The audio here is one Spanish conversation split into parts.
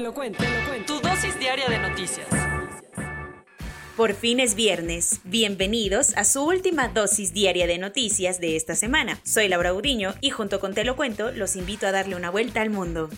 Te lo cuento, te lo cuento. Tu dosis diaria de noticias. Por fin es viernes. Bienvenidos a su última dosis diaria de noticias de esta semana. Soy Laura Uriño y junto con Te lo cuento los invito a darle una vuelta al mundo.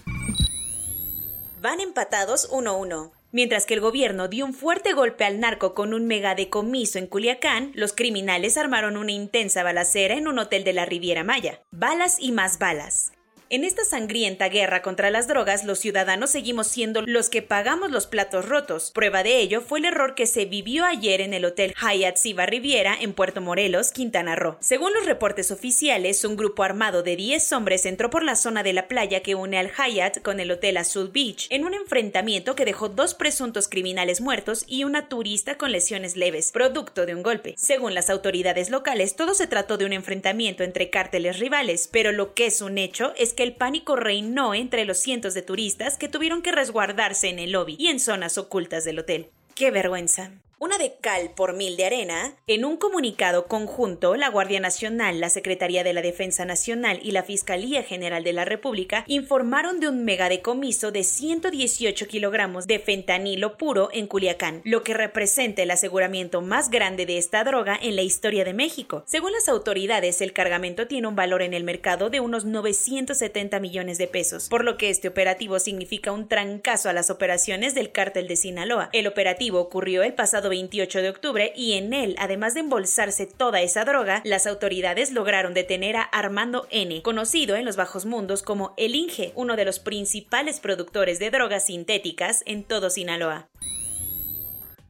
Van empatados 1-1. Mientras que el gobierno dio un fuerte golpe al narco con un megadecomiso en Culiacán, los criminales armaron una intensa balacera en un hotel de la Riviera Maya. Balas y más balas. En esta sangrienta guerra contra las drogas, los ciudadanos seguimos siendo los que pagamos los platos rotos. Prueba de ello fue el error que se vivió ayer en el Hotel Hyatt Siva Riviera en Puerto Morelos, Quintana Roo. Según los reportes oficiales, un grupo armado de 10 hombres entró por la zona de la playa que une al Hyatt con el Hotel Azul Beach en un enfrentamiento que dejó dos presuntos criminales muertos y una turista con lesiones leves, producto de un golpe. Según las autoridades locales, todo se trató de un enfrentamiento entre cárteles rivales, pero lo que es un hecho es que el pánico reinó entre los cientos de turistas que tuvieron que resguardarse en el lobby y en zonas ocultas del hotel. ¡Qué vergüenza! Una de cal por mil de arena. En un comunicado conjunto, la Guardia Nacional, la Secretaría de la Defensa Nacional y la Fiscalía General de la República informaron de un megadecomiso de 118 kilogramos de fentanilo puro en Culiacán, lo que representa el aseguramiento más grande de esta droga en la historia de México. Según las autoridades, el cargamento tiene un valor en el mercado de unos 970 millones de pesos, por lo que este operativo significa un trancazo a las operaciones del cártel de Sinaloa. El operativo ocurrió el pasado 28 de octubre y en él, además de embolsarse toda esa droga, las autoridades lograron detener a Armando N., conocido en los bajos mundos como El Inge, uno de los principales productores de drogas sintéticas en todo Sinaloa.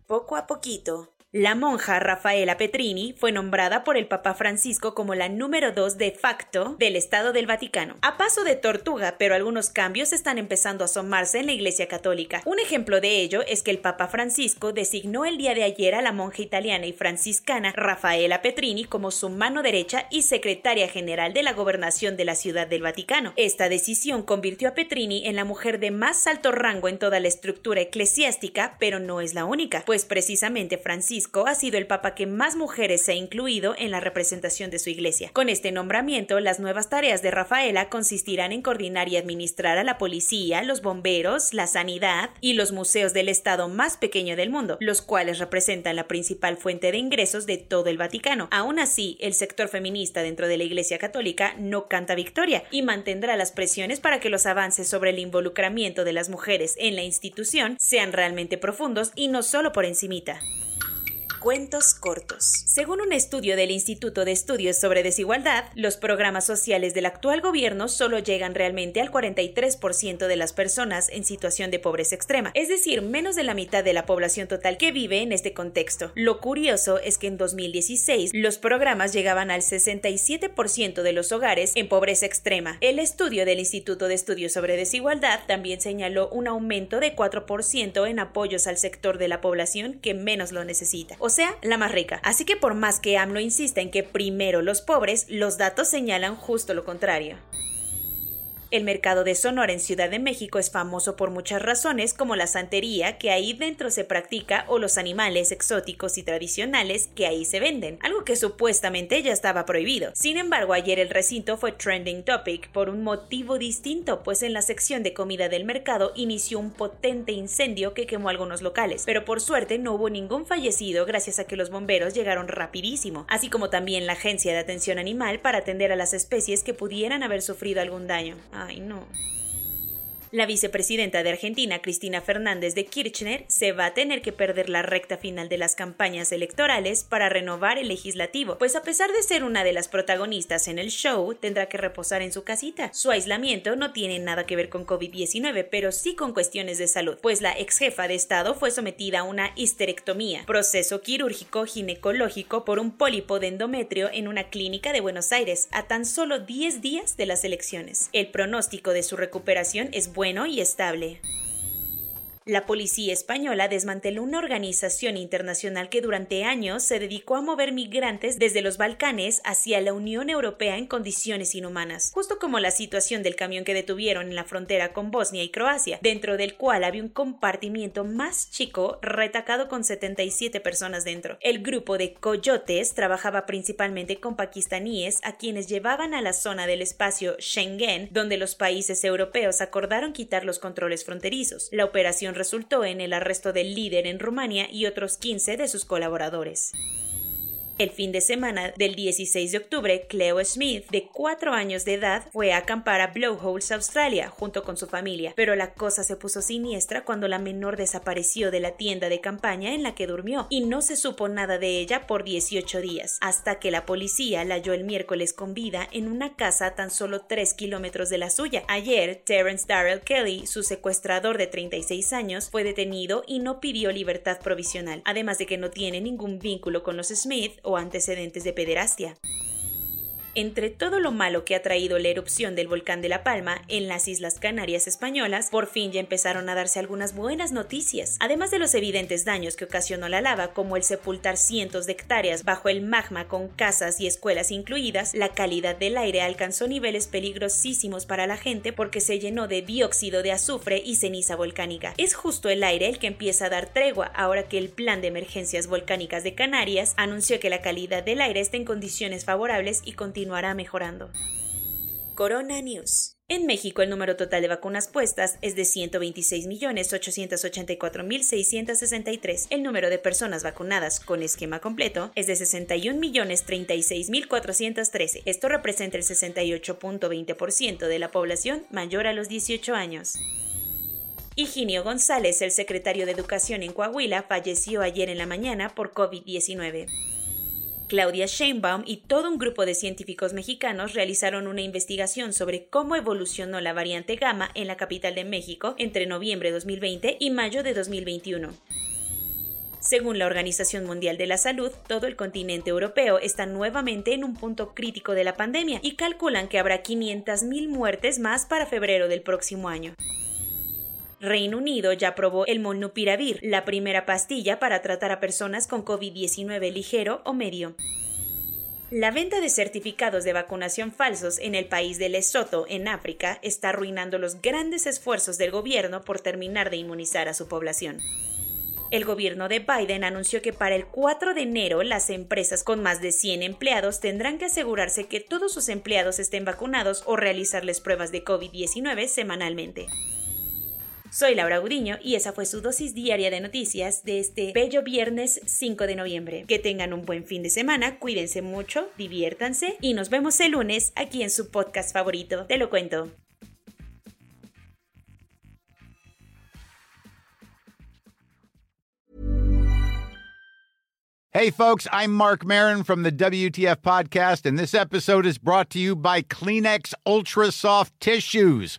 Poco a poquito, la monja Rafaela Petrini fue nombrada por el Papa Francisco como la número dos de facto del Estado del Vaticano. A paso de tortuga, pero algunos cambios están empezando a asomarse en la Iglesia Católica. Un ejemplo de ello es que el Papa Francisco designó el día de ayer a la monja italiana y franciscana Rafaela Petrini como su mano derecha y secretaria general de la gobernación de la Ciudad del Vaticano. Esta decisión convirtió a Petrini en la mujer de más alto rango en toda la estructura eclesiástica, pero no es la única, pues precisamente Francisco ha sido el papa que más mujeres se ha incluido en la representación de su iglesia. Con este nombramiento, las nuevas tareas de Rafaela consistirán en coordinar y administrar a la policía, los bomberos, la sanidad y los museos del Estado más pequeño del mundo, los cuales representan la principal fuente de ingresos de todo el Vaticano. Aún así, el sector feminista dentro de la Iglesia Católica no canta victoria y mantendrá las presiones para que los avances sobre el involucramiento de las mujeres en la institución sean realmente profundos y no solo por encimita. Cuentos cortos. Según un estudio del Instituto de Estudios sobre Desigualdad, los programas sociales del actual gobierno solo llegan realmente al 43% de las personas en situación de pobreza extrema, es decir, menos de la mitad de la población total que vive en este contexto. Lo curioso es que en 2016 los programas llegaban al 67% de los hogares en pobreza extrema. El estudio del Instituto de Estudios sobre Desigualdad también señaló un aumento de 4% en apoyos al sector de la población que menos lo necesita, sea, la más rica. Así que por más que AMLO insista en que primero los pobres, los datos señalan justo lo contrario. El mercado de Sonora en Ciudad de México es famoso por muchas razones, como la santería que ahí dentro se practica o los animales exóticos y tradicionales que ahí se venden, algo que supuestamente ya estaba prohibido. Sin embargo, ayer el recinto fue trending topic por un motivo distinto, pues en la sección de comida del mercado inició un potente incendio que quemó algunos locales, pero por suerte no hubo ningún fallecido gracias a que los bomberos llegaron rapidísimo, así como también la Agencia de Atención Animal para atender a las especies que pudieran haber sufrido algún daño. Ay, no. La vicepresidenta de Argentina, Cristina Fernández de Kirchner, se va a tener que perder la recta final de las campañas electorales para renovar el legislativo, pues a pesar de ser una de las protagonistas en el show, tendrá que reposar en su casita. Su aislamiento no tiene nada que ver con COVID-19, pero sí con cuestiones de salud, pues la ex jefa de Estado fue sometida a una histerectomía, proceso quirúrgico ginecológico por un pólipo de endometrio en una clínica de Buenos Aires, a tan solo 10 días de las elecciones. El pronóstico de su recuperación es bueno y estable. La policía española desmanteló una organización internacional que durante años se dedicó a mover migrantes desde los Balcanes hacia la Unión Europea en condiciones inhumanas, justo como la situación del camión que detuvieron en la frontera con Bosnia y Croacia, dentro del cual había un compartimiento más chico retacado con 77 personas dentro. El grupo de coyotes trabajaba principalmente con pakistaníes a quienes llevaban a la zona del espacio Schengen, donde los países europeos acordaron quitar los controles fronterizos. La operación resultó en el arresto del líder en Rumania y otros 15 de sus colaboradores. El fin de semana del 16 de octubre, Cleo Smith, de 4 años de edad, fue a acampar a Blowholes, Australia, junto con su familia, pero la cosa se puso siniestra cuando la menor desapareció de la tienda de campaña en la que durmió y no se supo nada de ella por 18 días, hasta que la policía la halló el miércoles con vida en una casa a tan solo 3 kilómetros de la suya. Ayer, Terence Darrell Kelly, su secuestrador de 36 años, fue detenido y no pidió libertad provisional, además de que no tiene ningún vínculo con los Smith antecedentes de pederastia. Entre todo lo malo que ha traído la erupción del volcán de La Palma en las Islas Canarias españolas, por fin ya empezaron a darse algunas buenas noticias. Además de los evidentes daños que ocasionó la lava, como el sepultar cientos de hectáreas bajo el magma con casas y escuelas incluidas, la calidad del aire alcanzó niveles peligrosísimos para la gente porque se llenó de dióxido de azufre y ceniza volcánica. Es justo el aire el que empieza a dar tregua ahora que el Plan de Emergencias Volcánicas de Canarias anunció que la calidad del aire está en condiciones favorables y continúa continuará mejorando. Corona News. En México, el número total de vacunas puestas es de 126.884.663. El número de personas vacunadas con esquema completo es de 61.036.413. Esto representa el 68.20% de la población mayor a los 18 años. Higinio González, el secretario de Educación en Coahuila, falleció ayer en la mañana por COVID-19. Claudia Sheinbaum y todo un grupo de científicos mexicanos realizaron una investigación sobre cómo evolucionó la variante gamma en la capital de México entre noviembre de 2020 y mayo de 2021. Según la Organización Mundial de la Salud, todo el continente europeo está nuevamente en un punto crítico de la pandemia y calculan que habrá 500.000 muertes más para febrero del próximo año. Reino Unido ya aprobó el Molnupiravir, la primera pastilla para tratar a personas con COVID-19 ligero o medio. La venta de certificados de vacunación falsos en el país de Lesoto, en África, está arruinando los grandes esfuerzos del gobierno por terminar de inmunizar a su población. El gobierno de Biden anunció que para el 4 de enero las empresas con más de 100 empleados tendrán que asegurarse que todos sus empleados estén vacunados o realizarles pruebas de COVID-19 semanalmente. Soy Laura Gudiño y esa fue su dosis diaria de noticias de este bello viernes 5 de noviembre. Que tengan un buen fin de semana, cuídense mucho, diviértanse y nos vemos el lunes aquí en su podcast favorito. Te lo cuento. Hey folks, I'm Mark Marin from the WTF podcast and this episode is brought to you by Kleenex Ultra Soft Tissues